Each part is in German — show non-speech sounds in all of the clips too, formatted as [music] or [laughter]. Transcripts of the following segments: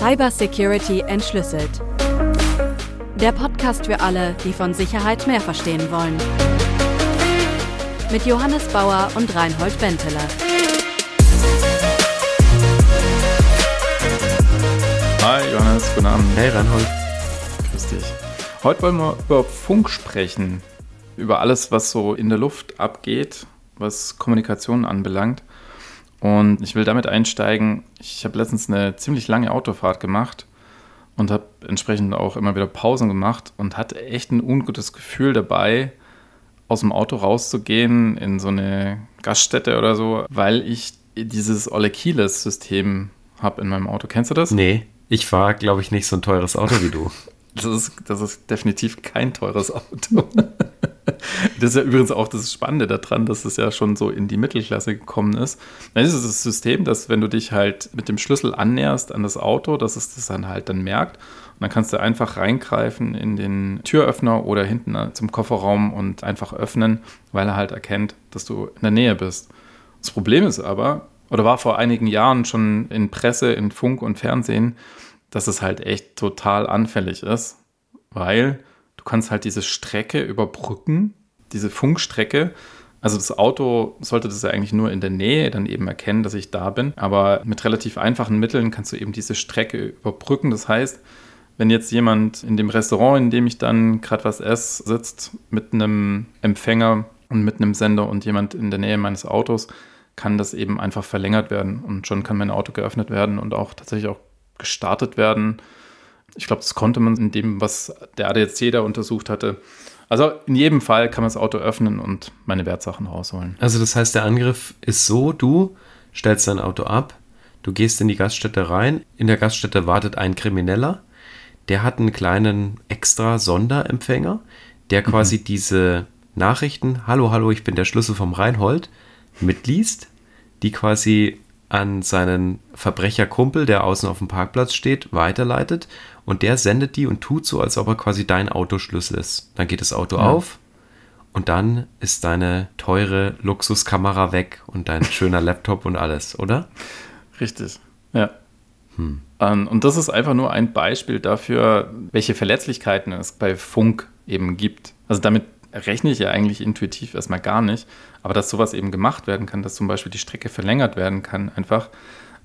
Cybersecurity entschlüsselt. Der Podcast für alle, die von Sicherheit mehr verstehen wollen. Mit Johannes Bauer und Reinhold Benteler. Hi Johannes, guten Abend. Hey Reinhold. Grüß dich. Heute wollen wir über Funk sprechen. Über alles, was so in der Luft abgeht, was Kommunikation anbelangt. Und ich will damit einsteigen. Ich habe letztens eine ziemlich lange Autofahrt gemacht und habe entsprechend auch immer wieder Pausen gemacht und hatte echt ein ungutes Gefühl dabei, aus dem Auto rauszugehen in so eine Gaststätte oder so, weil ich dieses Olle Keyless-System habe in meinem Auto. Kennst du das? Nee, ich fahre, glaube ich, nicht so ein teures Auto wie du. [laughs] Das ist, das ist definitiv kein teures Auto. [laughs] Das ist ja übrigens auch das Spannende daran, dass es ja schon so in die Mittelklasse gekommen ist. Dann ist es das System, dass wenn du dich halt mit dem Schlüssel annäherst an das Auto, dass es das dann halt dann merkt. Und dann kannst du einfach reingreifen in den Türöffner oder hinten zum Kofferraum und einfach öffnen, weil er halt erkennt, dass du in der Nähe bist. Das Problem ist aber, oder war vor einigen Jahren schon in Presse, in Funk und Fernsehen, dass es halt echt total anfällig ist, weil du kannst halt diese Strecke überbrücken, diese Funkstrecke. Also das Auto sollte das ja eigentlich nur in der Nähe dann eben erkennen, dass ich da bin. Aber mit relativ einfachen Mitteln kannst du eben diese Strecke überbrücken. Das heißt, wenn jetzt jemand in dem Restaurant, in dem ich dann gerade was esse, sitzt mit einem Empfänger und mit einem Sender und jemand in der Nähe meines Autos, kann das eben einfach verlängert werden und schon kann mein Auto geöffnet werden und auch tatsächlich auch gestartet werden ich glaube, das konnte man in dem, was der ADAC da untersucht hatte. Also in jedem Fall kann man das Auto öffnen und meine Wertsachen rausholen. Also das heißt, der Angriff ist so, du stellst dein Auto ab, du gehst in die Gaststätte rein, in der Gaststätte wartet ein Krimineller, der hat einen kleinen extra Sonderempfänger, der quasi mhm. diese Nachrichten, hallo, hallo, ich bin der Schlüssel vom Reinhold, mitliest, die quasi an seinen Verbrecherkumpel, der außen auf dem Parkplatz steht, weiterleitet und der sendet die und tut so, als ob er quasi dein Autoschlüssel ist. Dann geht das Auto ja. auf und dann ist deine teure Luxuskamera weg und dein [laughs] schöner Laptop und alles, oder? Richtig, ja. Hm. Ähm, und das ist einfach nur ein Beispiel dafür, welche Verletzlichkeiten es bei Funk eben gibt. Also damit rechne ich ja eigentlich intuitiv erstmal gar nicht. Aber dass sowas eben gemacht werden kann, dass zum Beispiel die Strecke verlängert werden kann, einfach.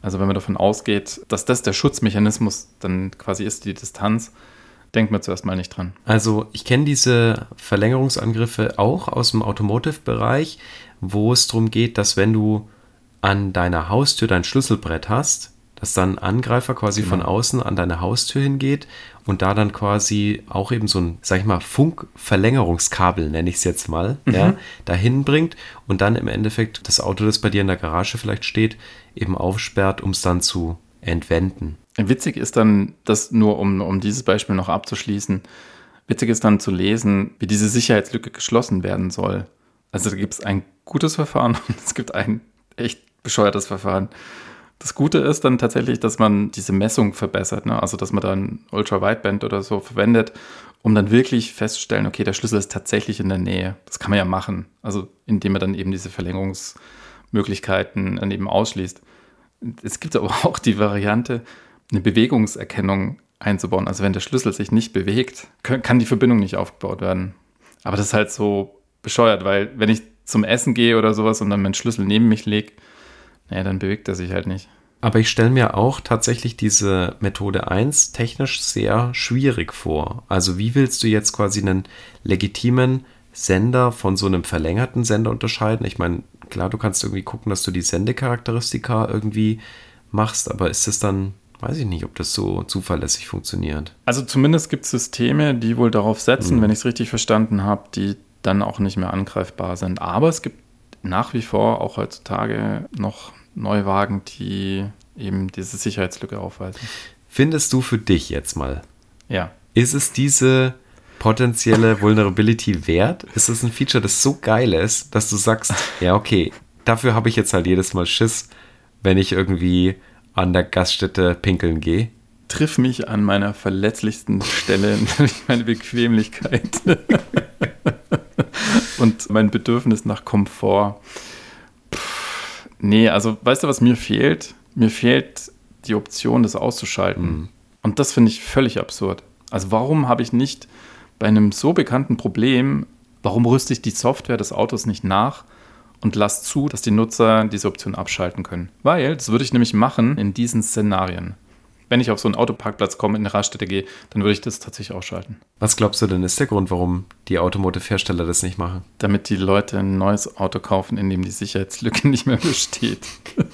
Also wenn man davon ausgeht, dass das der Schutzmechanismus dann quasi ist, die Distanz, denkt man zuerst mal nicht dran. Also ich kenne diese Verlängerungsangriffe auch aus dem Automotive-Bereich, wo es darum geht, dass wenn du an deiner Haustür dein Schlüsselbrett hast, dass dann ein Angreifer quasi genau. von außen an deine Haustür hingeht und da dann quasi auch eben so ein, sag ich mal, Funkverlängerungskabel, nenne ich es jetzt mal, mhm. ja, dahin bringt und dann im Endeffekt das Auto, das bei dir in der Garage vielleicht steht, eben aufsperrt, um es dann zu entwenden. Witzig ist dann, das nur um, um dieses Beispiel noch abzuschließen, witzig ist dann zu lesen, wie diese Sicherheitslücke geschlossen werden soll. Also da gibt es ein gutes Verfahren [laughs] und es gibt ein echt bescheuertes Verfahren. Das Gute ist dann tatsächlich, dass man diese Messung verbessert, ne? also dass man dann Ultra-Wideband oder so verwendet, um dann wirklich festzustellen, okay, der Schlüssel ist tatsächlich in der Nähe. Das kann man ja machen, also indem man dann eben diese Verlängerungsmöglichkeiten dann eben ausschließt. Es gibt aber auch die Variante, eine Bewegungserkennung einzubauen. Also wenn der Schlüssel sich nicht bewegt, kann die Verbindung nicht aufgebaut werden. Aber das ist halt so bescheuert, weil wenn ich zum Essen gehe oder sowas und dann meinen Schlüssel neben mich lege, naja, dann bewegt er sich halt nicht. Aber ich stelle mir auch tatsächlich diese Methode 1 technisch sehr schwierig vor. Also wie willst du jetzt quasi einen legitimen Sender von so einem verlängerten Sender unterscheiden? Ich meine, klar, du kannst irgendwie gucken, dass du die Sendecharakteristika irgendwie machst, aber ist es dann, weiß ich nicht, ob das so zuverlässig funktioniert. Also zumindest gibt es Systeme, die wohl darauf setzen, hm. wenn ich es richtig verstanden habe, die dann auch nicht mehr angreifbar sind. Aber es gibt nach wie vor auch heutzutage noch Neuwagen, die eben diese Sicherheitslücke aufweisen. Findest du für dich jetzt mal? Ja. Ist es diese potenzielle Vulnerability wert? Ist es ein Feature, das so geil ist, dass du sagst, [laughs] ja, okay, dafür habe ich jetzt halt jedes Mal Schiss, wenn ich irgendwie an der Gaststätte pinkeln gehe? Triff mich an meiner verletzlichsten Stelle, [laughs] nämlich meine Bequemlichkeit [laughs] und mein Bedürfnis nach Komfort. Nee, also weißt du, was mir fehlt? Mir fehlt die Option, das auszuschalten. Mhm. Und das finde ich völlig absurd. Also warum habe ich nicht bei einem so bekannten Problem, warum rüste ich die Software des Autos nicht nach und lasse zu, dass die Nutzer diese Option abschalten können? Weil, das würde ich nämlich machen in diesen Szenarien. Wenn ich auf so einen Autoparkplatz komme, in eine Raststätte gehe, dann würde ich das tatsächlich ausschalten. Was glaubst du denn ist der Grund, warum die Automotive-Hersteller das nicht machen? Damit die Leute ein neues Auto kaufen, in dem die Sicherheitslücke [laughs] nicht mehr besteht. [laughs]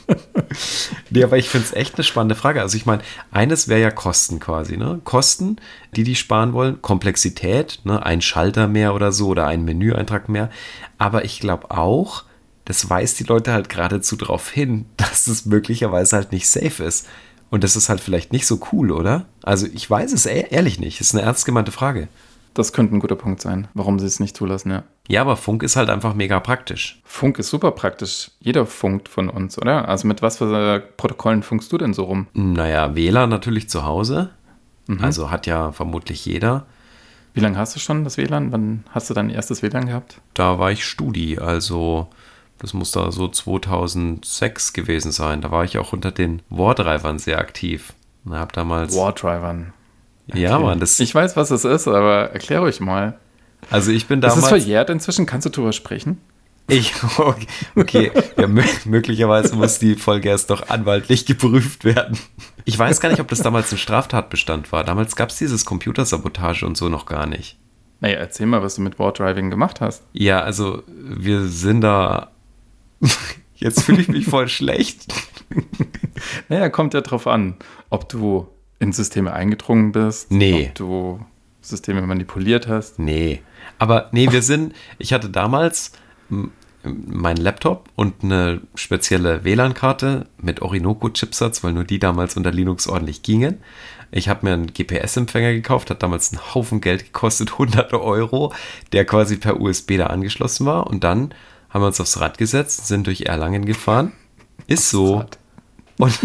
Nee, aber ich finde es echt eine spannende Frage. Also ich meine, eines wäre ja Kosten quasi, ne? Kosten, die die sparen wollen, Komplexität, ne? ein Schalter mehr oder so oder ein Menüeintrag mehr. Aber ich glaube auch, das weist die Leute halt geradezu darauf hin, [laughs] dass es möglicherweise halt nicht safe ist. Und das ist halt vielleicht nicht so cool, oder? Also ich weiß es e- ehrlich nicht. Das ist eine ernst gemeinte Frage. Das könnte ein guter Punkt sein, warum sie es nicht zulassen, ja. Ja, aber Funk ist halt einfach mega praktisch. Funk ist super praktisch. Jeder funkt von uns, oder? Also mit was für Protokollen funkst du denn so rum? Naja, WLAN natürlich zu Hause. Also hat ja vermutlich jeder. Wie lange hast du schon das WLAN? Wann hast du dein erstes WLAN gehabt? Da war ich Studi, also das muss da so 2006 gewesen sein. Da war ich auch unter den Wardrivern sehr aktiv. Und hab damals. Wardrivern. Ja, Mann, das. Ich weiß, was das ist, aber erkläre euch mal. also ich bin Das ist damals. verjährt inzwischen. Kannst du darüber sprechen? Ich, okay, okay. Ja, mö möglicherweise muss die Folge erst noch anwaltlich geprüft werden. Ich weiß gar nicht, ob das damals ein Straftatbestand war. Damals gab es dieses Computersabotage und so noch gar nicht. Naja, erzähl mal, was du mit Wardriving gemacht hast. Ja, also wir sind da. [laughs] Jetzt fühle ich mich voll schlecht. [laughs] Naja, kommt ja drauf an, ob du in Systeme eingedrungen bist, Nee. ob du Systeme manipuliert hast. Nee. Aber nee, wir sind. Ich hatte damals meinen Laptop und eine spezielle WLAN-Karte mit Orinoco-Chipsatz, weil nur die damals unter Linux ordentlich gingen. Ich habe mir einen GPS-Empfänger gekauft, hat damals einen Haufen Geld gekostet, [laughs] hunderte Euro, der quasi per USB da angeschlossen war. Und dann haben wir uns aufs Rad gesetzt, sind durch Erlangen gefahren. Ist so. Und,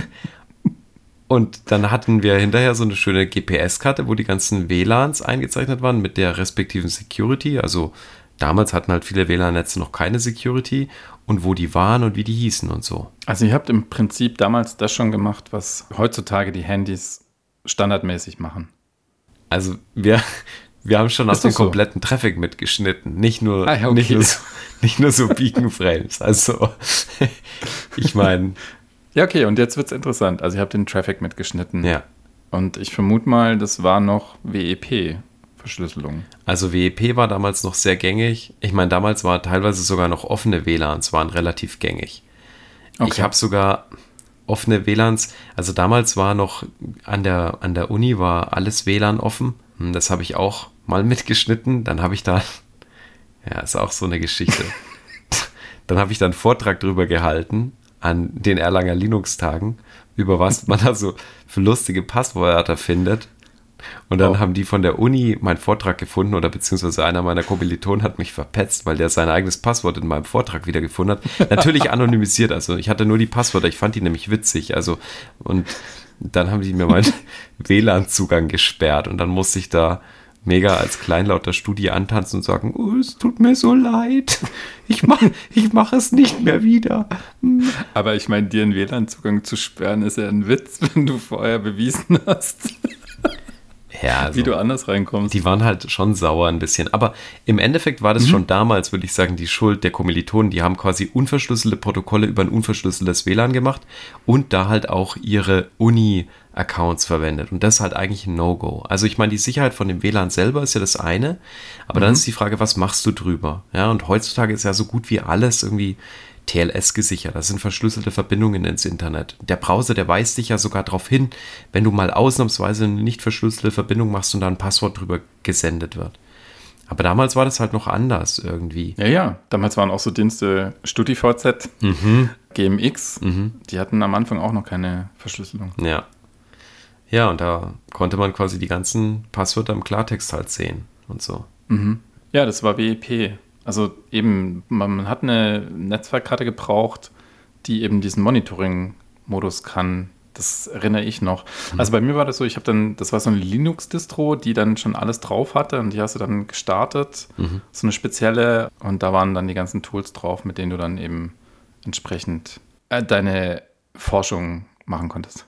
und dann hatten wir hinterher so eine schöne GPS-Karte, wo die ganzen WLANs eingezeichnet waren mit der respektiven Security. Also damals hatten halt viele WLAN-Netze noch keine Security und wo die waren und wie die hießen und so. Also ihr habt im Prinzip damals das schon gemacht, was heutzutage die Handys standardmäßig machen. Also wir, wir haben schon aus dem doch so. kompletten Traffic mitgeschnitten. Nicht nur, Ah, ja, okay. [laughs] nicht nur, so, nicht nur so Beacon-Frames. Also [laughs] ich meine, Ja, okay, und jetzt wird's interessant. Also ihr habt den Traffic mitgeschnitten. ja. Und ich vermute mal, das war noch WEP-Verschlüsselung. Also WEP war damals noch sehr gängig. Ich meine, damals war teilweise sogar noch offene WLANs waren relativ gängig. Ich Okay. habe sogar offene WLANs, also damals war noch an der, an der Uni war alles WLAN offen. Hm, Das habe ich auch mal mitgeschnitten. Dann habe ich da, [laughs] ja, ist auch so eine Geschichte. [laughs] Dann habe ich dann einen Vortrag drüber gehalten an den Erlanger Linux-Tagen, über was man da so für lustige Passwörter findet. Und dann Oh. haben die von der Uni meinen Vortrag gefunden oder beziehungsweise einer meiner Kommilitonen hat mich verpetzt, weil der sein eigenes Passwort in meinem Vortrag wiedergefunden hat. Natürlich [laughs] anonymisiert, also ich hatte nur die Passwörter, ich fand die nämlich witzig. Also und dann haben die mir meinen WLAN-Zugang gesperrt und dann musste ich da mega als kleinlauter Studie antanzen und sagen, oh, es tut mir so leid. Ich mache ich mach es nicht mehr wieder. Aber ich meine, dir einen WLAN-Zugang zu sperren, ist ja ein Witz, [laughs] wenn du vorher bewiesen hast, [laughs] Ja, also, wie du anders reinkommst. die waren halt schon sauer ein bisschen. Aber im Endeffekt war das schon damals, würde ich sagen, die Schuld der Kommilitonen. Die haben quasi unverschlüsselte Protokolle über ein unverschlüsseltes WLAN gemacht und da halt auch ihre Uni-Accounts verwendet. Und das ist halt eigentlich ein No-Go. Also ich meine, die Sicherheit von dem WLAN selber ist ja das eine, aber dann ist die Frage, was machst du drüber? Ja, und heutzutage ist ja so gut wie alles irgendwie TLS gesichert. Das sind verschlüsselte Verbindungen ins Internet. Der Browser, der weist dich ja sogar darauf hin, wenn du mal ausnahmsweise eine nicht verschlüsselte Verbindung machst und da ein Passwort drüber gesendet wird. Aber damals war das halt noch anders irgendwie. ja, ja. Damals waren auch so Dienste StudiVZ, GMX. Die hatten am Anfang auch noch keine Verschlüsselung. Ja. Ja, und da konnte man quasi die ganzen Passwörter im Klartext halt sehen und so. Ja, das war WEP. Also eben, man hat eine Netzwerkkarte gebraucht, die eben diesen Monitoring-Modus kann. Das erinnere ich noch. Also bei mir war das so, ich habe dann, das war so eine Linux-Distro, die dann schon alles drauf hatte und die hast du dann gestartet, so eine spezielle und da waren dann die ganzen Tools drauf, mit denen du dann eben entsprechend äh, deine Forschung machen konntest.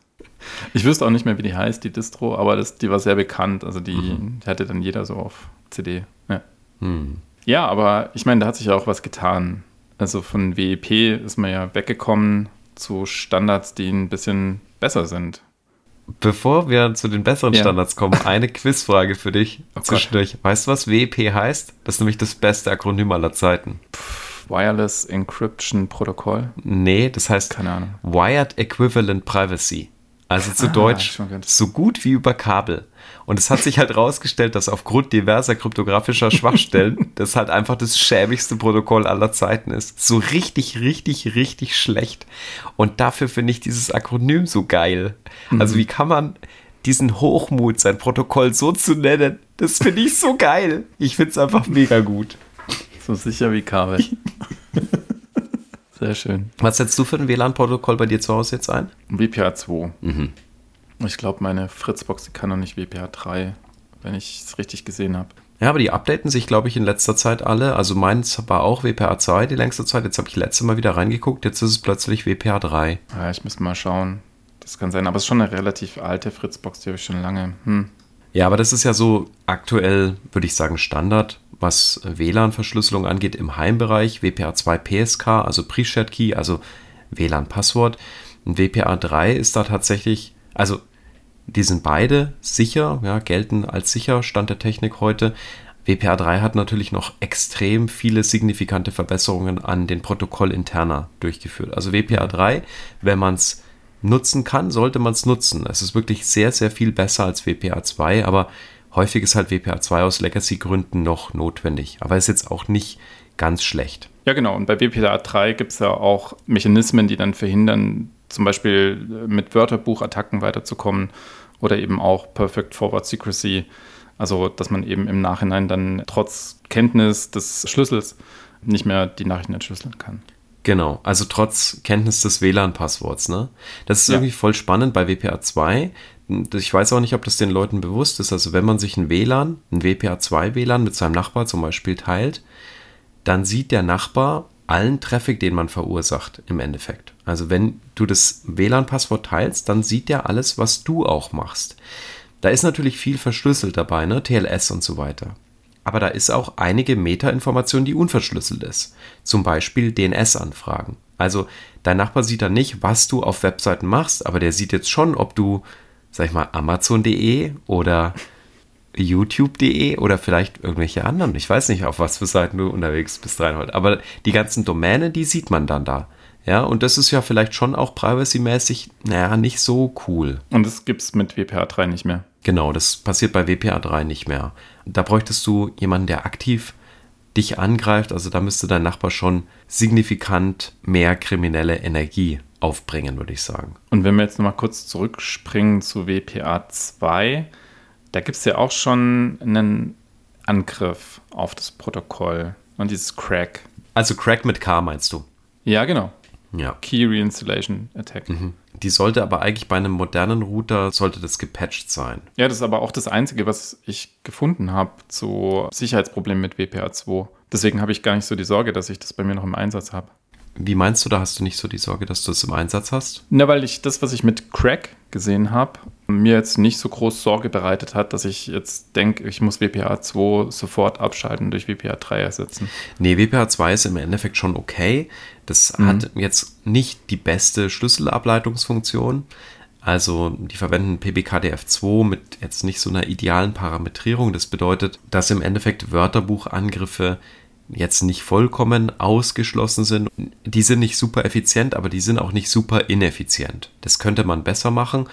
Ich wüsste auch nicht mehr, wie die heißt, die Distro, aber das, die war sehr bekannt. Also die, Mhm. die hatte dann jeder so auf CD. Ja, Hm. ja aber ich meine, da hat sich ja auch was getan. Also von WEP ist man ja weggekommen zu Standards, die ein bisschen besser sind. Bevor wir zu den besseren Ja. Standards kommen, [laughs] eine Quizfrage für dich Oh Gott. zwischendurch. Weißt du, was WEP heißt? Das ist nämlich das beste Akronym aller Zeiten. Wireless Encryption Protokoll. Nee, das heißt Keine Ahnung. Wired Equivalent Privacy. Also zu Ah, Deutsch so gut wie über Kabel. Und es hat sich halt rausgestellt, dass aufgrund diverser kryptografischer Schwachstellen [laughs] das halt einfach das schäbigste Protokoll aller Zeiten ist. So richtig, richtig, richtig schlecht. Und dafür finde ich dieses Akronym so geil. Also Mhm. wie kann man diesen Hochmut, sein Protokoll so zu nennen, das finde ich so geil. Ich finde es einfach mega gut. So sicher wie Kabel. [laughs] Sehr schön. Was setzt du für ein WLAN-Protokoll bei dir zu Hause jetzt ein? WPA 2. Mhm. Ich glaube, meine Fritzbox, die kann noch nicht WPA 3, wenn ich es richtig gesehen habe. Ja, aber die updaten sich, glaube ich, in letzter Zeit alle. Also meins war auch WPA 2 die längste Zeit. Jetzt habe ich letzte Mal wieder reingeguckt. Jetzt ist es plötzlich WPA 3. Ja, ich müsste mal schauen. Das kann sein. Aber es ist schon eine relativ alte Fritzbox, die habe ich schon lange. Hm. Ja, aber das ist ja so aktuell, würde ich sagen, Standard, was WLAN-Verschlüsselung angeht im Heimbereich. WPA 2 PSK, also Pre-Shared Key, also WLAN-Passwort. Und WPA 3 ist da tatsächlich, also die sind beide sicher, ja, gelten als sicher, Stand der Technik heute. WPA 3 hat natürlich noch extrem viele signifikante Verbesserungen an den Protokoll interner durchgeführt. Also WPA 3, wenn man es nutzen kann, sollte man es nutzen. Es ist wirklich sehr, sehr viel besser als WPA 2, aber häufig ist halt WPA 2 aus Legacy-Gründen noch notwendig. Aber ist jetzt auch nicht ganz schlecht. Ja, genau. Und bei WPA 3 gibt es ja auch Mechanismen, die dann verhindern, zum Beispiel äh, mit Wörterbuchattacken weiterzukommen oder eben auch Perfect Forward Secrecy. Also, dass man eben im Nachhinein dann trotz Kenntnis des Schlüssels nicht mehr die Nachrichten entschlüsseln kann. Genau, also trotz Kenntnis des WLAN-Passworts, ne? Das ist Ja. irgendwie voll spannend bei WPA 2. Ich weiß auch nicht, ob das den Leuten bewusst ist. Also wenn man sich ein WLAN, ein WPA 2 WLAN mit seinem Nachbar zum Beispiel teilt, dann sieht der Nachbar allen Traffic, den man verursacht im Endeffekt. Also wenn du das WLAN-Passwort teilst, dann sieht der alles, was du auch machst. Da ist natürlich viel verschlüsselt dabei, ne? TLS und so weiter. Aber da ist auch einige Metainformation, die unverschlüsselt ist. Zum Beispiel DNS-Anfragen. Also dein Nachbar sieht dann nicht, was du auf Webseiten machst, aber der sieht jetzt schon, ob du, sag ich mal, Amazon.de oder YouTube.de oder vielleicht irgendwelche anderen. Ich weiß nicht, auf was für Seiten du unterwegs bist, Reinhold. Aber die ganzen Domänen, die sieht man dann da. Ja, und das ist ja vielleicht schon auch privacy-mäßig, naja, nicht so cool. Und das gibt es mit WPA 3 nicht mehr. Genau, das passiert bei WPA 3 nicht mehr. Da bräuchtest du jemanden, der aktiv dich angreift. Also da müsste dein Nachbar schon signifikant mehr kriminelle Energie aufbringen, würde ich sagen. Und wenn wir jetzt nochmal kurz zurückspringen zu WPA 2, da gibt es ja auch schon einen Angriff auf das Protokoll und dieses Crack. Also Crack mit K meinst du? Ja, genau. Ja. Key Reinstallation Attack. Die sollte aber eigentlich bei einem modernen Router, sollte das gepatcht sein. Ja, das ist aber auch das Einzige, was ich gefunden habe zu Sicherheitsproblemen mit WPA 2. Deswegen habe ich gar nicht so die Sorge, dass ich das bei mir noch im Einsatz habe. Wie meinst du, da hast du nicht so die Sorge, dass du es im Einsatz hast? Na, weil ich das, was ich mit Crack gesehen habe, mir jetzt nicht so groß Sorge bereitet hat, dass ich jetzt denke, ich muss WPA 2 sofort abschalten und durch WPA 3 ersetzen. Nee, WPA 2 ist im Endeffekt schon okay. Das hat jetzt nicht die beste Schlüsselableitungsfunktion. Also die verwenden PBKDF2 mit jetzt nicht so einer idealen Parametrierung. Das bedeutet, dass im Endeffekt Wörterbuchangriffe jetzt nicht vollkommen ausgeschlossen sind. Die sind nicht super effizient, aber die sind auch nicht super ineffizient. Das könnte man besser machen,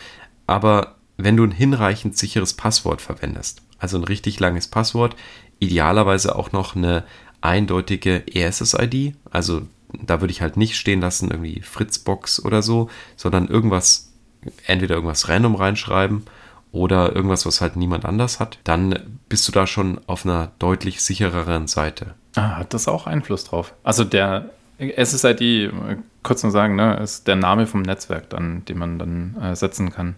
aber wenn du ein hinreichend sicheres Passwort verwendest, also ein richtig langes Passwort, idealerweise auch noch eine eindeutige ESSID, also da würde ich halt nicht stehen lassen, irgendwie Fritzbox oder so, sondern irgendwas, entweder irgendwas random reinschreiben oder irgendwas, was halt niemand anders hat, dann bist du da schon auf einer deutlich sichereren Seite. Ah, hat das auch Einfluss drauf? Also der SSID, äh, kurz nur sagen, ne, ist der Name vom Netzwerk dann, den man dann äh, setzen kann.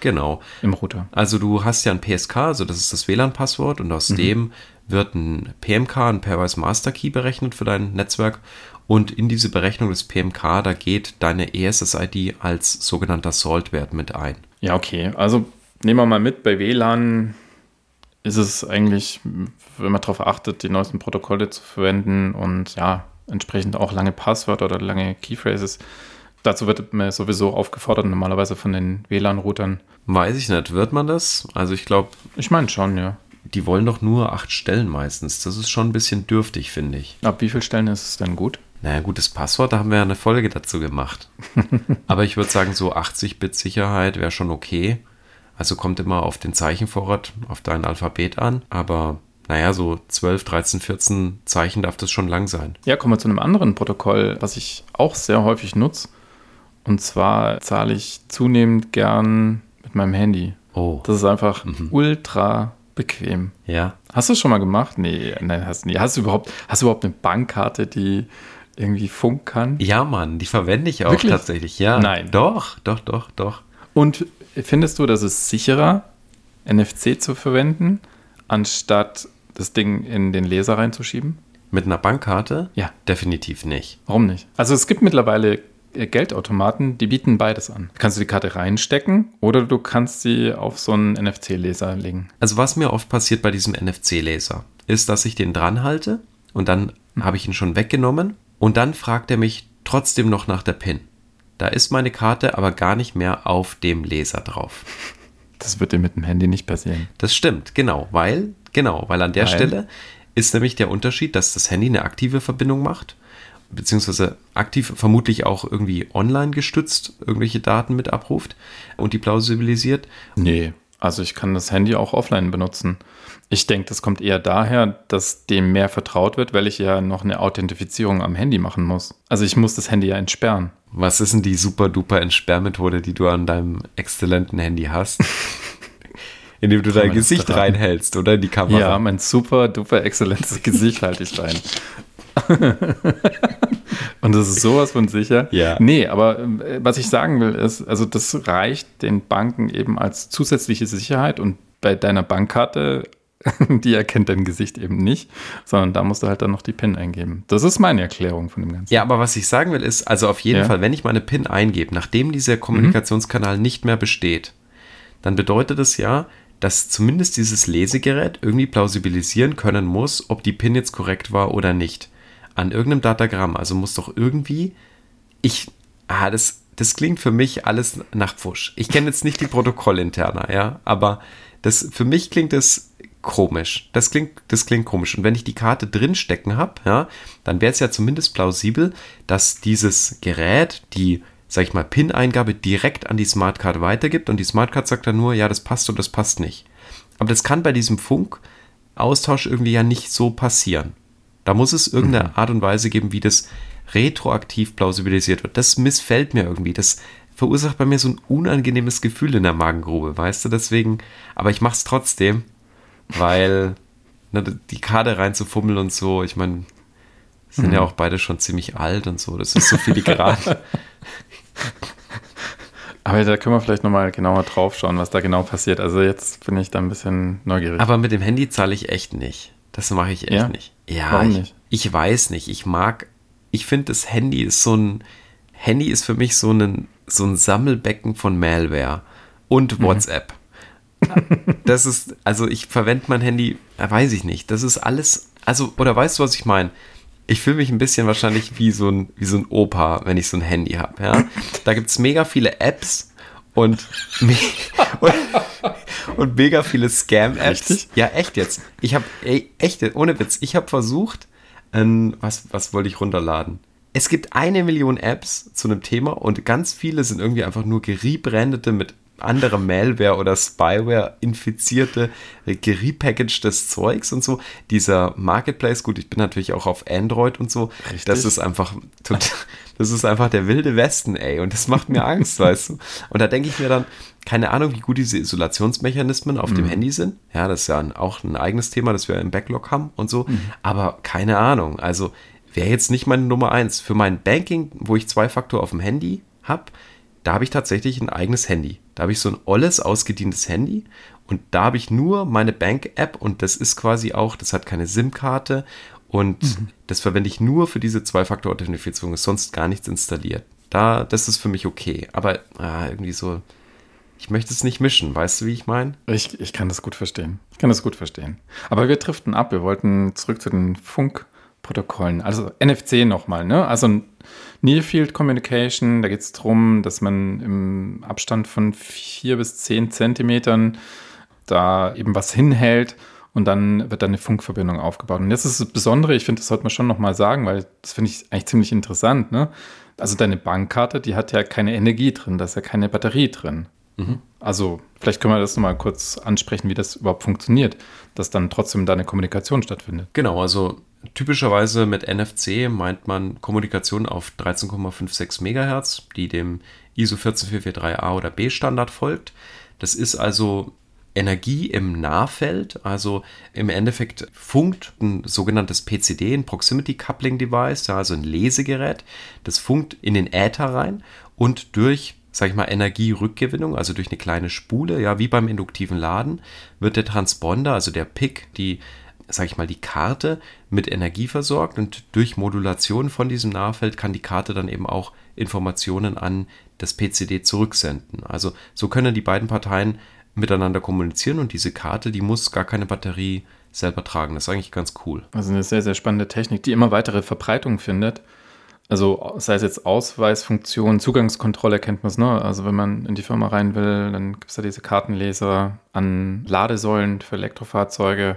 Genau. Im Router. Also du hast ja ein PSK, also das ist das WLAN-Passwort und aus dem wird ein PMK, ein Pairwise Master Key berechnet für dein Netzwerk und in diese Berechnung des PMK, da geht deine ESSID als sogenannter Salt-Wert mit ein. Ja, okay. Also nehmen wir mal mit, bei WLAN ist es eigentlich, wenn man darauf achtet, die neuesten Protokolle zu verwenden und ja, entsprechend auch lange Passwörter oder lange Keyphrases. Dazu wird man sowieso aufgefordert, normalerweise von den WLAN-Routern. Weiß ich nicht, wird man das? Also ich glaube, Ich meine schon, ja. die wollen doch nur acht Stellen meistens. Das ist schon ein bisschen dürftig, finde ich. Ab wie vielen Stellen ist es denn gut? Naja, gutes Passwort, da haben wir ja eine Folge dazu gemacht. [laughs] Aber ich würde sagen, so 80-Bit Sicherheit wäre schon okay. Also kommt immer auf den Zeichenvorrat, auf dein Alphabet an. Aber naja, so 12, 13, 14 Zeichen darf das schon lang sein. Ja, kommen wir zu einem anderen Protokoll, was ich auch sehr häufig nutze. Und zwar zahle ich zunehmend gern mit meinem Handy. Oh, Das ist einfach ultra bequem. ja. Hast du das schon mal gemacht? Nee, nein, hast du nie. Hast du überhaupt, hast du überhaupt eine Bankkarte, die irgendwie Funk kann? Ja, Mann, die verwende ich auch Wirklich? tatsächlich. Ja, Nein. Doch, doch, doch, doch. Und findest du, dass es sicherer, NFC zu verwenden, anstatt das Ding in den Laser reinzuschieben? Mit einer Bankkarte? Ja. Definitiv nicht. Warum nicht? Also es gibt mittlerweile äh, Geldautomaten, die bieten beides an. Kannst du die Karte reinstecken oder du kannst sie auf so einen NFC-Laser legen. Also was mir oft passiert bei diesem NFC-Laser, ist, dass ich den dran halte und dann habe ich ihn schon weggenommen und dann fragt er mich trotzdem noch nach der PIN. Da ist meine Karte aber gar nicht mehr auf dem Laser drauf. Das wird dir mit dem Handy nicht passieren. Das stimmt, genau, weil, genau, weil an der Weil? Stelle ist nämlich der Unterschied, dass das Handy eine aktive Verbindung macht, beziehungsweise aktiv vermutlich auch irgendwie online gestützt irgendwelche Daten mit abruft und die plausibilisiert. Nee, also ich kann das Handy auch offline benutzen. Ich denke, das kommt eher daher, dass dem mehr vertraut wird, weil ich ja noch eine Authentifizierung am Handy machen muss. Also ich muss das Handy ja entsperren. Was ist denn die super duper Entsperrmethode, die du an deinem exzellenten Handy hast? [laughs] Indem du dein Gesicht dran? reinhältst, oder? In die Kamera. Ja, mein super duper exzellentes [laughs] Gesicht halte ich rein. [laughs] Und das ist sowas von sicher. Ja. Nee, aber äh, was ich sagen will, ist, also das reicht den Banken eben als zusätzliche Sicherheit und bei deiner Bankkarte, [laughs] die erkennt dein Gesicht eben nicht, sondern da musst du halt dann noch die PIN eingeben. Das ist meine Erklärung von dem Ganzen. Ja, aber was ich sagen will, ist, also auf jeden Ja. Fall, wenn ich meine PIN eingebe, nachdem dieser Kommunikationskanal nicht mehr besteht, dann bedeutet es ja, dass zumindest dieses Lesegerät irgendwie plausibilisieren können muss, ob die PIN jetzt korrekt war oder nicht. An irgendeinem Datagramm. Also muss doch irgendwie. Ich. Ah, das, das klingt für mich alles nach Pfusch. Ich kenne jetzt nicht die Protokollinterner, ja, aber das, für mich klingt das komisch. Das klingt, das klingt komisch. Und wenn ich die Karte drin stecken habe, ja, dann wäre es ja zumindest plausibel, dass dieses Gerät die, sag ich mal, PIN-Eingabe direkt an die Smartcard weitergibt und die Smartcard sagt dann nur, ja, das passt und das passt nicht. Aber das kann bei diesem Funk-Austausch irgendwie ja nicht so passieren. Da muss es irgendeine Art und Weise geben, wie das retroaktiv plausibilisiert wird. Das missfällt mir irgendwie. Das verursacht bei mir so ein unangenehmes Gefühl in der Magengrube, weißt du? Deswegen, aber ich mach's trotzdem, weil ne, die Karte reinzufummeln und so, ich meine, sind ja auch beide schon ziemlich alt und so, das ist so filigran. [laughs] Aber da können wir vielleicht nochmal genauer drauf schauen, was da genau passiert. Also jetzt bin ich da ein bisschen neugierig. aber mit dem Handy zahle ich echt nicht. Das mache ich echt Ja? nicht. Ja, Warum ich, nicht? ich weiß nicht. Ich mag, ich finde, das Handy ist so ein, Handy ist für mich so ein, so ein Sammelbecken von Malware und Mhm. Das ist, also ich verwende mein Handy, äh, weiß ich nicht. Das ist alles, also, oder weißt du, was ich meine? Ich fühle mich ein bisschen wahrscheinlich wie so ein, wie so ein Opa, wenn ich so ein Handy habe. Ja? Da gibt es mega viele Apps und, me [laughs] und, und mega viele Scam-Apps. Ja, echt jetzt. Ich habe, echt, ohne Witz, ich habe versucht, ähm, was, was wollte ich runterladen? Es gibt eine Million Apps zu einem Thema und ganz viele sind irgendwie einfach nur gerebrandete mit anderer Malware oder Spyware infizierte, äh, gerepackagtes Zeugs und so. Dieser Marketplace, gut, ich bin natürlich auch auf Android und so. Richtig. Das ist einfach, tot- [laughs] das ist einfach der wilde Westen, ey. Und das macht mir Angst, weißt du. Und da denke ich mir dann, keine Ahnung, wie gut diese Isolationsmechanismen auf dem Handy sind. Ja, das ist ja ein, auch ein eigenes Thema, das wir im Backlog haben und so. Aber keine Ahnung. Also wäre jetzt nicht meine Nummer eins. Für mein Banking, wo ich zwei Faktor auf dem Handy habe, da habe ich tatsächlich ein eigenes Handy. Da habe ich so ein olles, ausgedientes Handy und da habe ich nur meine Bank-App und das ist quasi auch, das hat keine SIM-Karte und mhm. das verwende ich nur für diese Zwei-Faktor-Authentifizierung, ist sonst gar nichts installiert. Da, das ist für mich okay. Aber ah, irgendwie so, ich möchte es nicht mischen, weißt du, wie ich meine? Ich, ich kann das gut verstehen. Ich kann das gut verstehen. Aber wir driften ab. Wir wollten zurück zu den Funkprotokollen. Also NFC nochmal, ne? Also Near Field Communication, da geht es darum, dass man im Abstand von vier bis zehn Zentimetern da eben was hinhält und dann wird da eine Funkverbindung aufgebaut. Und jetzt ist das Besondere, ich finde, das sollte man schon nochmal sagen, weil das finde ich eigentlich ziemlich interessant. Ne? Also deine Bankkarte, die hat ja keine Energie drin, da ist ja keine Batterie drin. Mhm. Also vielleicht können wir das nochmal kurz ansprechen, wie das überhaupt funktioniert, dass dann trotzdem da eine Kommunikation stattfindet. Genau, also typischerweise mit NFC meint man Kommunikation auf 13,56 MHz, die dem ISO 14443A oder B Standard folgt. Das ist also Energie im Nahfeld, also im Endeffekt funkt ein sogenanntes PCD, ein Proximity Coupling Device, also ein Lesegerät, das funkt in den Äther rein und durch sag ich mal, Energierückgewinnung, also durch eine kleine Spule, ja, wie beim induktiven Laden, wird der Transponder, also der PIC, die, sag ich mal, die Karte mit Energie versorgt und durch Modulation von diesem Nahfeld kann die Karte dann eben auch Informationen an das PCD zurücksenden. Also so können die beiden Parteien miteinander kommunizieren und diese Karte, die muss gar keine Batterie selber tragen. Das ist eigentlich ganz cool. Also eine sehr, sehr spannende Technik, die immer weitere Verbreitung findet. Also sei es jetzt Ausweisfunktion, Zugangskontrolle kennt man es, ne? Also wenn man in die Firma rein will, dann gibt es da diese Kartenleser an Ladesäulen für Elektrofahrzeuge.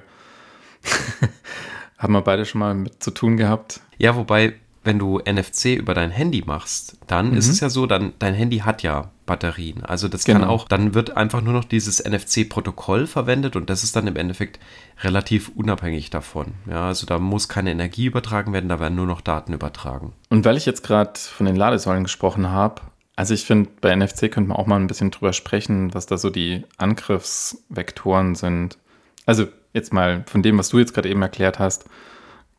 [laughs] Haben wir beide schon mal mit zu tun gehabt. Ja, wobei wenn du NFC über dein Handy machst, dann mhm. ist es ja so, dann dein Handy hat ja Batterien. Also das genau. kann auch, dann wird einfach nur noch dieses NFC-Protokoll verwendet und das ist dann im Endeffekt relativ unabhängig davon. Ja, also da muss keine Energie übertragen werden, da werden nur noch Daten übertragen. Und weil ich jetzt gerade von den Ladesäulen gesprochen habe, also ich finde, bei NFC könnte man auch mal ein bisschen drüber sprechen, was da so die Angriffsvektoren sind. Also jetzt mal von dem, was du jetzt gerade eben erklärt hast,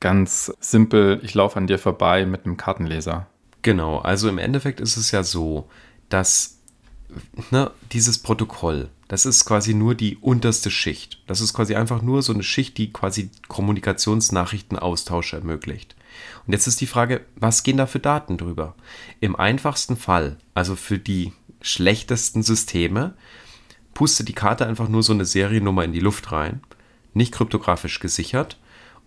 ganz simpel, ich laufe an dir vorbei mit einem Kartenleser. Genau, also im Endeffekt ist es ja so, dass ne, dieses Protokoll, das ist quasi nur die unterste Schicht. Das ist quasi einfach nur so eine Schicht, die quasi Kommunikationsnachrichtenaustausch ermöglicht. Und jetzt ist die Frage, was gehen da für Daten drüber? Im einfachsten Fall, also für die schlechtesten Systeme, pustet die Karte einfach nur so eine Seriennummer in die Luft rein, nicht kryptografisch gesichert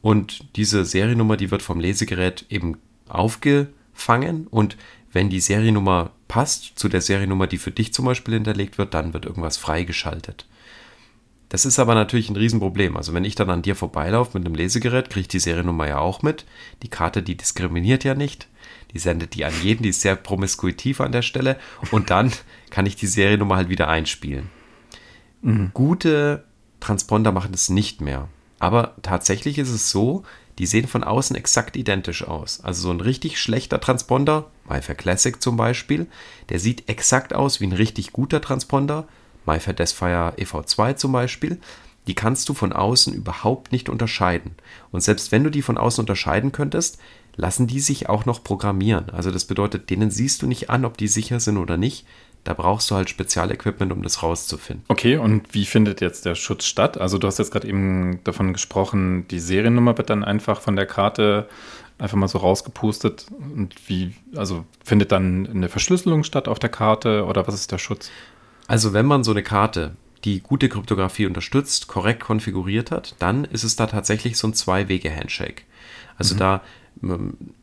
und diese Seriennummer, die wird vom Lesegerät eben aufgefangen und wenn die Seriennummer passt zu der Seriennummer, die für dich zum Beispiel hinterlegt wird, dann wird irgendwas freigeschaltet. Das ist aber natürlich ein Riesenproblem. Also wenn ich dann an dir vorbeilaufe mit einem Lesegerät, kriege ich die Seriennummer ja auch mit. Die Karte, die diskriminiert ja nicht. Die sendet die an jeden, die ist sehr promiskuitiv an der Stelle. Und dann kann ich die Seriennummer halt wieder einspielen. Mhm. Gute Transponder machen das nicht mehr. Aber tatsächlich ist es so, die sehen von außen exakt identisch aus. Also so ein richtig schlechter Transponder, MyFair Classic zum Beispiel, der sieht exakt aus wie ein richtig guter Transponder, MyFair Desfire EV2 zum Beispiel. Die kannst du von außen überhaupt nicht unterscheiden. Und selbst wenn du die von außen unterscheiden könntest, lassen die sich auch noch programmieren. Also das bedeutet, denen siehst du nicht an, ob die sicher sind oder nicht. Da brauchst du halt Spezialequipment, um das rauszufinden. Okay, und wie findet jetzt der Schutz statt? Also du hast jetzt gerade eben davon gesprochen, die Seriennummer wird dann einfach von der Karte einfach mal so rausgepustet. Und wie, also findet dann eine Verschlüsselung statt auf der Karte oder was ist der Schutz? Also wenn man so eine Karte, die gute Kryptographie unterstützt, korrekt konfiguriert hat, dann ist es da tatsächlich so ein Zwei-Wege-Handshake. Also mhm. da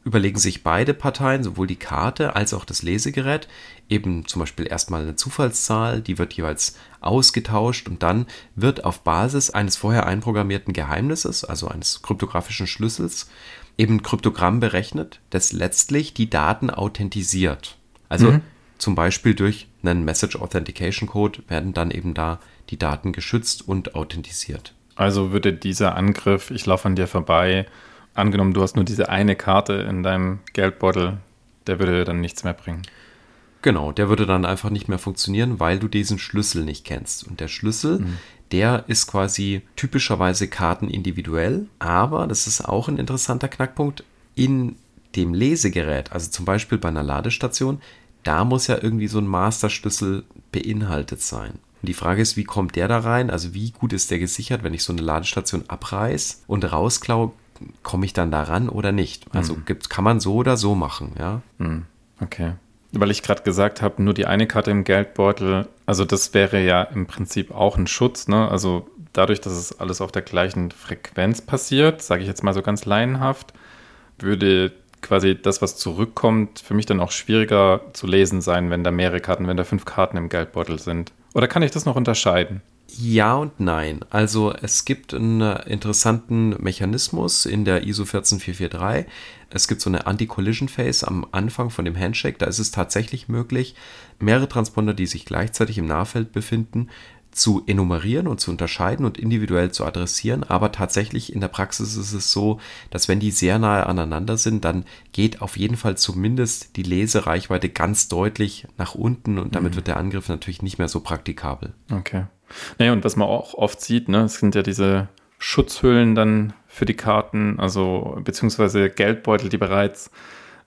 überlegen sich beide Parteien, sowohl die Karte als auch das Lesegerät, eben zum Beispiel erstmal eine Zufallszahl, die wird jeweils ausgetauscht und dann wird auf Basis eines vorher einprogrammierten Geheimnisses, also eines kryptografischen Schlüssels, eben ein Kryptogramm berechnet, das letztlich die Daten authentisiert. Also mhm. zum Beispiel durch einen Message Authentication Code werden dann eben da die Daten geschützt und authentisiert. Also würde dieser Angriff, ich laufe an dir vorbei, angenommen, du hast nur diese eine Karte in deinem Geldbeutel, der würde dann nichts mehr bringen. Genau, der würde dann einfach nicht mehr funktionieren, weil du diesen Schlüssel nicht kennst. Und der Schlüssel, mhm. der ist quasi typischerweise kartenindividuell, aber das ist auch ein interessanter Knackpunkt in dem Lesegerät, also zum Beispiel bei einer Ladestation, da muss ja irgendwie so ein Masterschlüssel beinhaltet sein. Und die Frage ist, wie kommt der da rein? Also wie gut ist der gesichert, wenn ich so eine Ladestation abreiß und rausklau, komme ich dann da ran oder nicht? Also Mhm. gibt, kann man so oder so machen, ja. Okay. Weil ich gerade gesagt habe, nur die eine Karte im Geldbeutel, also das wäre ja im Prinzip auch ein Schutz, ne? Also dadurch, dass es alles auf der gleichen Frequenz passiert, sage ich jetzt mal so ganz laienhaft, würde quasi das, was zurückkommt, für mich dann auch schwieriger zu lesen sein, wenn da mehrere Karten, wenn da fünf Karten im Geldbeutel sind. Oder kann ich das noch unterscheiden? Ja und nein. Also es gibt einen interessanten Mechanismus in der ISO 14443. Es gibt so eine Anti-Collision Phase am Anfang von dem Handshake. Da ist es tatsächlich möglich, mehrere Transponder, die sich gleichzeitig im Nahfeld befinden, zu enumerieren und zu unterscheiden und individuell zu adressieren. Aber tatsächlich in der Praxis ist es so, dass wenn die sehr nahe aneinander sind, dann geht auf jeden Fall zumindest die Lesereichweite ganz deutlich nach unten und damit wird der Angriff natürlich nicht mehr so praktikabel. Okay. Naja, und was man auch oft sieht, ne, es sind ja diese Schutzhüllen dann für die Karten, also beziehungsweise Geldbeutel, die bereits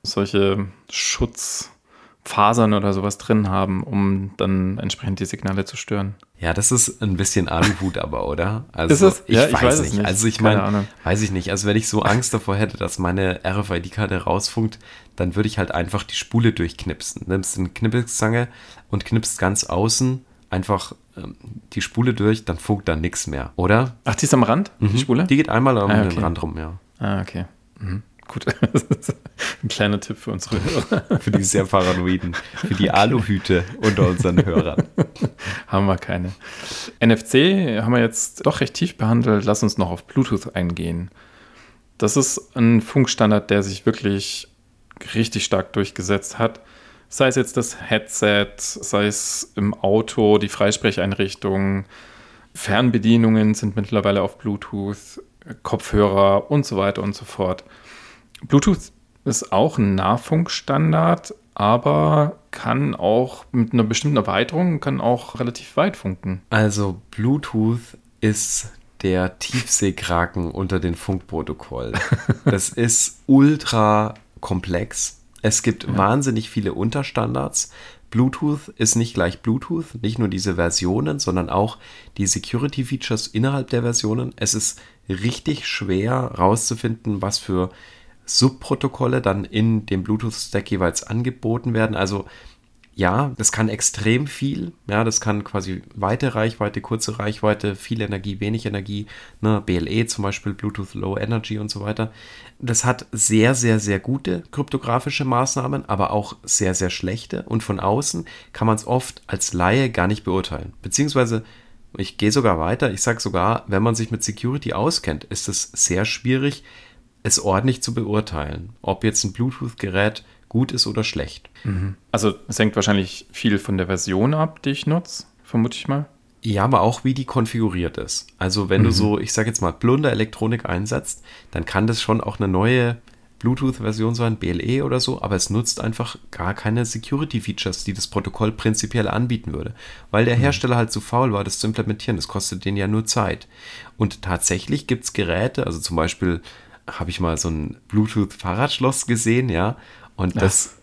solche Schutzfasern oder sowas drin haben, um dann entsprechend die Signale zu stören. Ja, das ist ein bisschen Aluhut aber, oder? Also? Ich, Ja, ich weiß, weiß es nicht. nicht. Also ich meine, weiß ich nicht. Also wenn ich so Angst davor hätte, dass meine RFID-Karte rausfunkt, dann würde ich halt einfach die Spule durchknipsen. Nimmst eine Knippelzange und knippst ganz außen einfach ähm, die Spule durch, dann funkt da nichts mehr, oder? Ach, die ist am Rand, die Spule? Die geht einmal um Ah, den okay. Rand rum, ja. Ah, okay. Mhm. Gut. [laughs] Ein kleiner Tipp für unsere Hörer. [laughs] Für die sehr paranoiden, für die [laughs] Aluhüte unter unseren Hörern. haben wir keine. NFC haben wir jetzt doch recht tief behandelt. Lass uns noch auf Bluetooth eingehen. Das ist ein Funkstandard, der sich wirklich richtig stark durchgesetzt hat. Sei es jetzt das Headset, sei es im Auto, die Freisprecheinrichtungen, Fernbedienungen sind mittlerweile auf Bluetooth, Kopfhörer und so weiter und so fort. Bluetooth ist auch ein Nahfunkstandard, aber kann auch mit einer bestimmten Erweiterung kann auch relativ weit funken. Also Bluetooth ist der Tiefseekraken unter den Funkprotokollen. [laughs] Das ist ultra komplex. Es gibt wahnsinnig viele Unterstandards. Bluetooth ist nicht gleich Bluetooth, nicht nur diese Versionen, sondern auch die Security Features innerhalb der Versionen. Es ist richtig schwer herauszufinden, was für Subprotokolle dann in dem Bluetooth-Stack jeweils angeboten werden. Also ja, das kann extrem viel. Ja, das kann quasi weite Reichweite, kurze Reichweite, viel Energie, wenig Energie. Ne, BLE zum Beispiel, Bluetooth Low Energy und so weiter. Das hat sehr, sehr, sehr gute kryptografische Maßnahmen, aber auch sehr, sehr schlechte. Und von außen kann man es oft als Laie gar nicht beurteilen. Beziehungsweise, ich gehe sogar weiter, ich sage sogar, wenn man sich mit Security auskennt, ist es sehr schwierig, es ordentlich zu beurteilen, ob jetzt ein Bluetooth-Gerät gut ist oder schlecht. Also es hängt wahrscheinlich viel von der Version ab, die ich nutze, vermute ich mal. Ja, aber auch wie die konfiguriert ist. Also wenn du so, ich sage jetzt mal, Plunder-Elektronik einsetzt, dann kann das schon auch eine neue Bluetooth-Version sein, BLE oder so, aber es nutzt einfach gar keine Security-Features, die das Protokoll prinzipiell anbieten würde. Weil der Hersteller halt zu faul war, das zu implementieren. Das kostet den ja nur Zeit. Und tatsächlich gibt es Geräte, also zum Beispiel habe ich mal so ein Bluetooth-Fahrradschloss gesehen, ja, und das,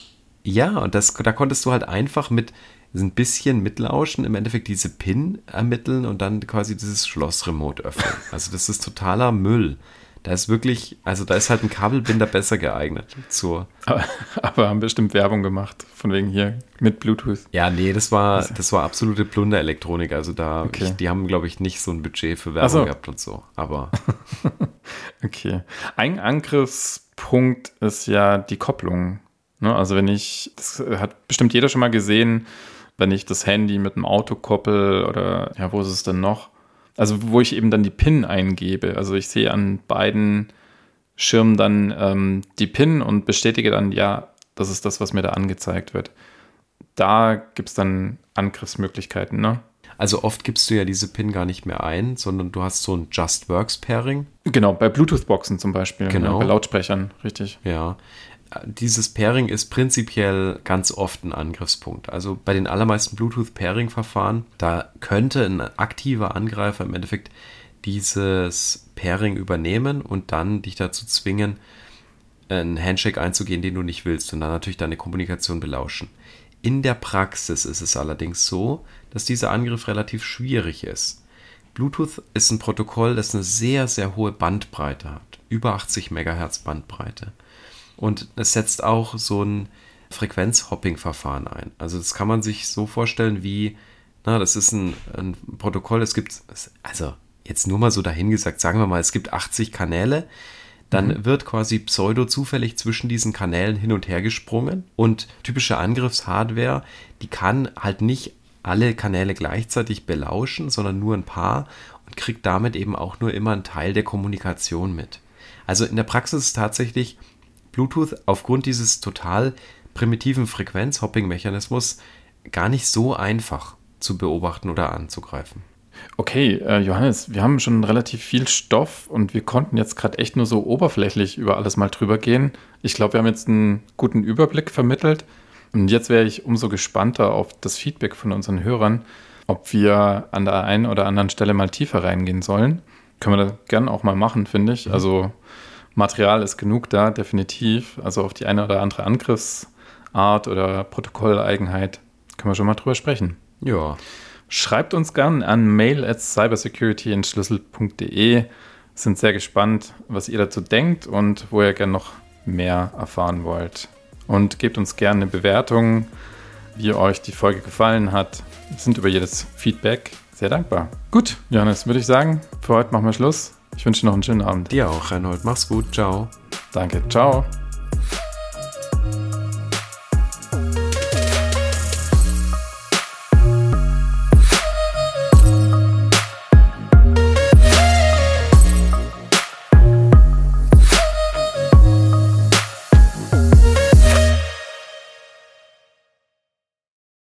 ja, und das, da konntest du halt einfach mit ein bisschen mitlauschen, im Endeffekt diese PIN ermitteln und dann quasi dieses Schloss remote öffnen. [laughs] Also das ist totaler Müll. Da ist wirklich, also da ist halt ein Kabelbinder besser geeignet zur. Aber, aber haben bestimmt Werbung gemacht, von wegen hier mit Bluetooth. Ja, nee, das war, das war absolute Plunderelektronik. Also da, Okay. ich, die haben, glaube ich, nicht so ein Budget für Werbung Ach so. gehabt und so. Aber [laughs] Okay. Ein Angriffspunkt ist ja die Kopplung. Ne? Also wenn ich, das hat bestimmt jeder schon mal gesehen, wenn ich das Handy mit dem Auto koppel oder ja, wo ist es denn noch? Also wo ich eben dann die PIN eingebe. Also ich sehe an beiden Schirmen dann ähm, die PIN und bestätige dann, ja, das ist das, was mir da angezeigt wird. Da gibt es dann Angriffsmöglichkeiten, ne? also oft gibst du ja diese PIN gar nicht mehr ein, sondern du hast so ein Just Works Pairing. Genau, bei Bluetooth-Boxen zum Beispiel. Genau. Ja, bei Lautsprechern, richtig. Ja. Dieses Pairing ist prinzipiell ganz oft ein Angriffspunkt. Also bei den allermeisten Bluetooth-Pairing-Verfahren, da könnte ein aktiver Angreifer im Endeffekt dieses Pairing übernehmen und dann dich dazu zwingen, einen Handshake einzugehen, den du nicht willst und dann natürlich deine Kommunikation belauschen. In der Praxis ist es allerdings so, dass dieser Angriff relativ schwierig ist. Bluetooth ist ein Protokoll, das eine sehr, sehr hohe Bandbreite hat. Über 80 MHz Bandbreite. Und es setzt auch so ein Frequenzhopping-Verfahren ein. Also das kann man sich so vorstellen wie, na, das ist ein, ein Protokoll, es gibt, also jetzt nur mal so dahingesagt, sagen wir mal, es gibt 80 Kanäle, dann mhm. wird quasi pseudo zufällig zwischen diesen Kanälen hin und her gesprungen und typische Angriffshardware, die kann halt nicht alle Kanäle gleichzeitig belauschen, sondern nur ein paar und kriegt damit eben auch nur immer einen Teil der Kommunikation mit. Also in der Praxis ist tatsächlich Bluetooth aufgrund dieses total primitiven Frequenzhopping-Mechanismus gar nicht so einfach zu beobachten oder anzugreifen. Okay, äh, Johannes, wir haben schon relativ viel Stoff und wir konnten jetzt gerade echt nur so oberflächlich über alles mal drüber gehen. Ich glaube, wir haben jetzt einen guten Überblick vermittelt. Und jetzt wäre ich umso gespannter auf das Feedback von unseren Hörern, ob wir an der einen oder anderen Stelle mal tiefer reingehen sollen. Können wir das gerne auch mal machen, finde ich. Mhm. Also Material ist genug da, definitiv. Also auf die eine oder andere Angriffsart oder Protokolleigenheit können wir schon mal drüber sprechen. Ja. Schreibt uns gern an mail at cybersecurityentschlüssel.de. Sind sehr gespannt, was ihr dazu denkt und wo ihr gerne noch mehr erfahren wollt und gebt uns gerne eine Bewertung, wie euch die Folge gefallen hat. Wir sind über jedes Feedback sehr dankbar. Gut, Johannes, würde ich sagen, für heute machen wir Schluss. Ich wünsche noch einen schönen Abend. Dir auch, Reinhold. Mach's gut. Ciao. Danke. Ciao.